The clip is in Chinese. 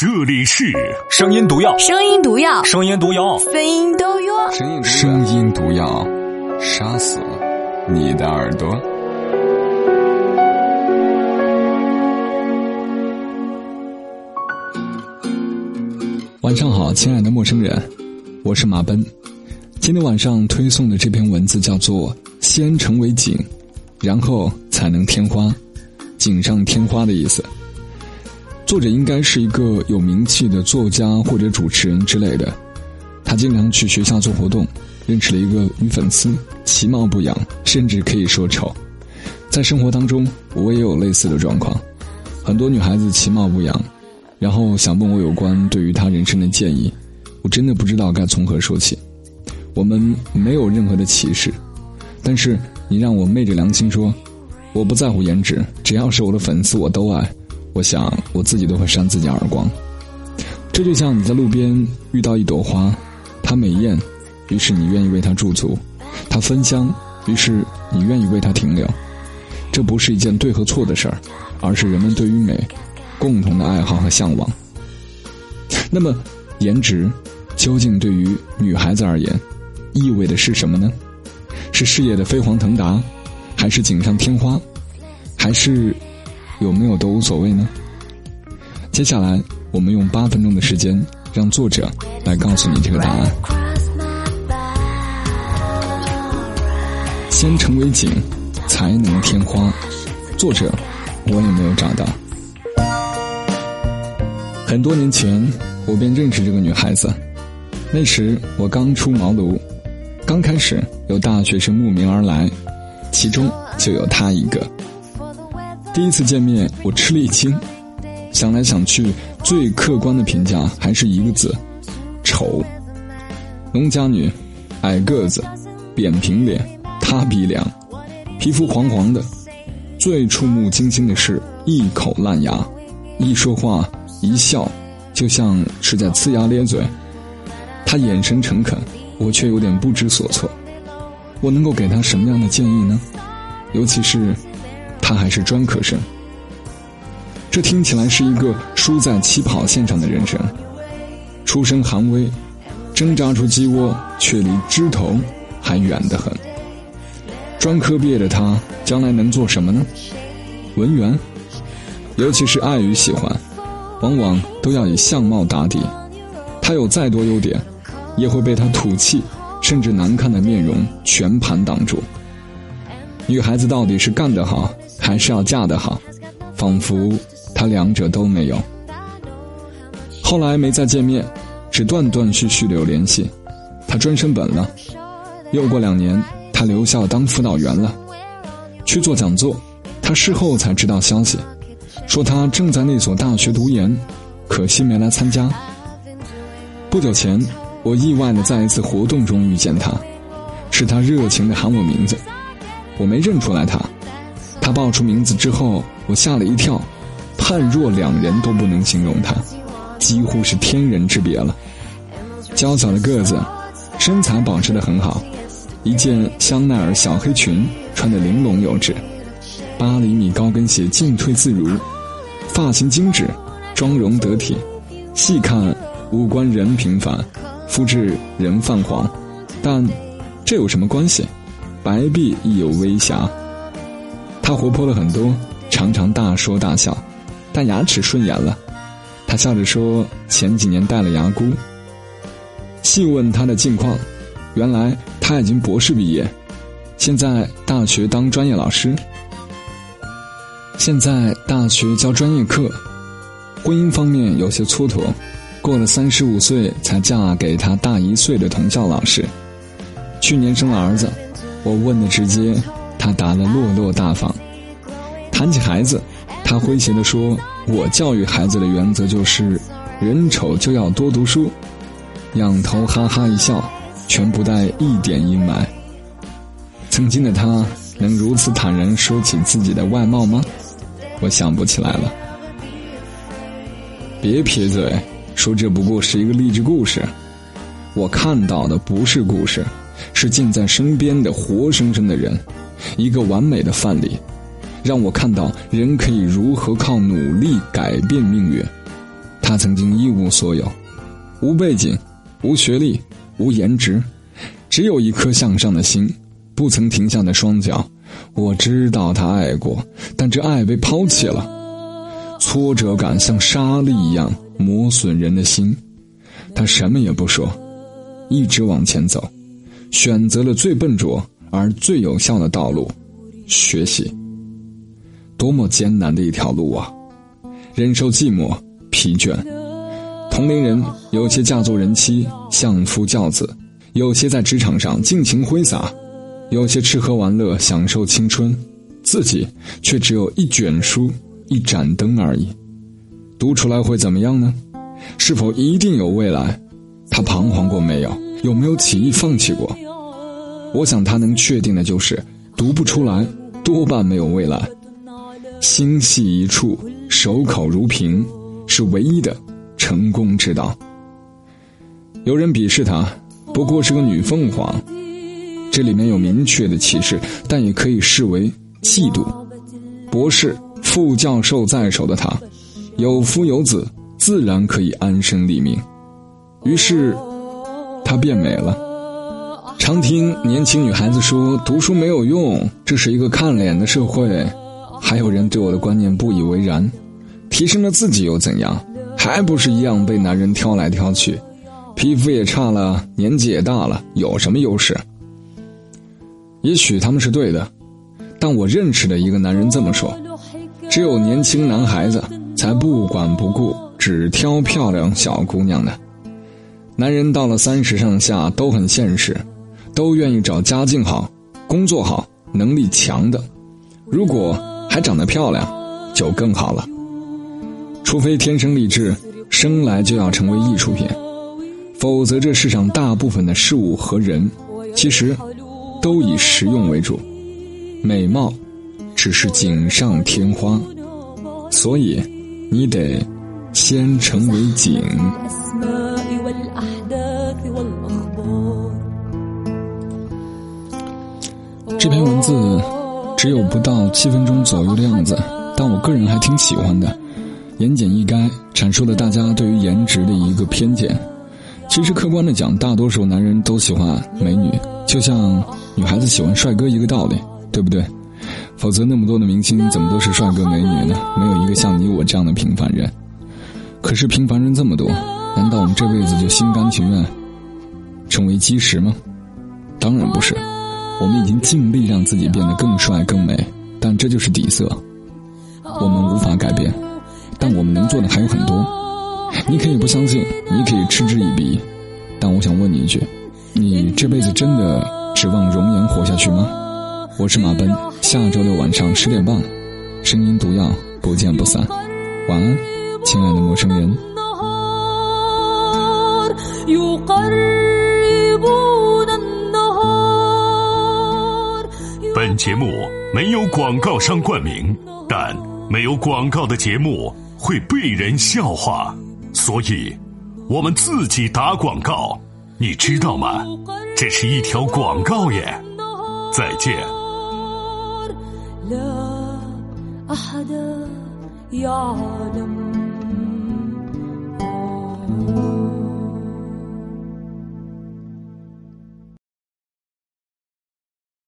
这里是声音毒药，声音毒药，声音毒药，声音毒药。声音毒药，杀死你的耳朵。晚上好，亲爱的陌生人，我是马奔。今天晚上推送的这篇文字叫做“先成为景，然后才能添花”，锦上添花的意思。作者应该是一个有名气的作家或者主持人之类的。他经常去学校做活动，认识了一个女粉丝，其貌不扬，甚至可以说丑。在生活当中，我也有类似的状况，很多女孩子其貌不扬。然后想问我有关对于她人生的建议，我真的不知道该从何说起。我们没有任何的歧视，但是你让我昧着良心说，我不在乎颜值，只要是我的粉丝我都爱。我想我自己都会扇自己耳光。这就像你在路边遇到一朵花，它美艳，于是你愿意为它驻足；它芬香，于是你愿意为它停留。这不是一件对和错的事儿，而是人们对于美。共同的爱好和向往。那么，颜值究竟对于女孩子而言，意味的是什么呢？是事业的飞黄腾达，还是锦上添花，还是有没有都无所谓呢？接下来，我们用八分钟的时间，让作者来告诉你这个答案。先成为景，才能添花。作者，我也没有找到。很多年前，我便认识这个女孩子。那时我刚出茅庐，刚开始有大学生慕名而来，其中就有她一个。第一次见面，我吃了一惊。想来想去，最客观的评价还是一个字：丑。农家女，矮个子，扁平脸，塌鼻梁，皮肤黄黄的。最触目惊心的是一口烂牙，一说话。一笑，就像是在呲牙咧嘴。他眼神诚恳，我却有点不知所措。我能够给他什么样的建议呢？尤其是，他还是专科生。这听起来是一个输在起跑线上的人生。出身寒微，挣扎出鸡窝，却离枝头还远得很。专科毕业的他，将来能做什么呢？文员，尤其是爱与喜欢。往往都要以相貌打底，他有再多优点，也会被他土气甚至难看的面容全盘挡住。女孩子到底是干得好，还是要嫁得好？仿佛他两者都没有。后来没再见面，只断断续续的有联系。他专升本了，又过两年，他留校当辅导员了，去做讲座。他事后才知道消息。说他正在那所大学读研，可惜没来参加。不久前，我意外的在一次活动中遇见他，是他热情的喊我名字，我没认出来他。他报出名字之后，我吓了一跳，判若两人都不能形容他，几乎是天人之别了。娇小的个子，身材保持的很好，一件香奈儿小黑裙穿得玲珑有致，八厘米高跟鞋进退自如。发型精致，妆容得体，细看五官人平凡，肤质人泛黄，但这有什么关系？白璧亦有微瑕。他活泼了很多，常常大说大笑，但牙齿顺眼了。他笑着说：“前几年戴了牙箍。”细问他的近况，原来他已经博士毕业，现在大学当专业老师。现在大学教专业课，婚姻方面有些蹉跎，过了三十五岁才嫁给他大一岁的同校老师。去年生了儿子，我问的直接，他答的落落大方。谈起孩子，他诙谐的说：“我教育孩子的原则就是，人丑就要多读书。”仰头哈哈一笑，全不带一点阴霾。曾经的他能如此坦然说起自己的外貌吗？我想不起来了。别撇嘴，说这不过是一个励志故事。我看到的不是故事，是近在身边的活生生的人，一个完美的范例，让我看到人可以如何靠努力改变命运。他曾经一无所有，无背景，无学历，无颜值，只有一颗向上的心，不曾停下的双脚。我知道他爱过，但这爱被抛弃了。挫折感像沙粒一样磨损人的心。他什么也不说，一直往前走，选择了最笨拙而最有效的道路——学习。多么艰难的一条路啊！忍受寂寞、疲倦。同龄人有些嫁作人妻、相夫教子，有些在职场上尽情挥洒。有些吃喝玩乐，享受青春，自己却只有一卷书、一盏灯而已。读出来会怎么样呢？是否一定有未来？他彷徨过没有？有没有起意放弃过？我想他能确定的就是，读不出来，多半没有未来。心系一处，守口如瓶，是唯一的成功之道。有人鄙视她，不过是个女凤凰。这里面有明确的歧视，但也可以视为嫉妒。博士、副教授在手的她，有夫有子，自然可以安身立命。于是，她变美了。常听年轻女孩子说读书没有用，这是一个看脸的社会。还有人对我的观念不以为然，提升了自己又怎样？还不是一样被男人挑来挑去，皮肤也差了，年纪也大了，有什么优势？也许他们是对的，但我认识的一个男人这么说：只有年轻男孩子才不管不顾，只挑漂亮小姑娘的。男人到了三十上下都很现实，都愿意找家境好、工作好、能力强的。如果还长得漂亮，就更好了。除非天生丽质，生来就要成为艺术品，否则这世上大部分的事物和人，其实。都以实用为主，美貌只是锦上添花，所以你得先成为景。只有不到七分钟左右的样子，但我个人还挺喜欢的，言简意赅，阐述了大家对于颜值的一个偏见。其实客观的讲，大多数男人都喜欢美女，就像。女孩子喜欢帅哥一个道理，对不对？否则那么多的明星怎么都是帅哥美女呢？没有一个像你我这样的平凡人。可是平凡人这么多，难道我们这辈子就心甘情愿成为基石吗？当然不是，我们已经尽力让自己变得更帅更美，但这就是底色，我们无法改变。但我们能做的还有很多。你可以不相信，你可以嗤之以鼻，但我想问你一句：你这辈子真的？指望容颜活下去吗？我是马奔，下周六晚上十点半，声音毒药，不见不散。晚安，亲爱的陌生人。本节目没有广告商冠名，但没有广告的节目会被人笑话，所以我们自己打广告，你知道吗？这是一条广告耶，再见。لا أحد يعلم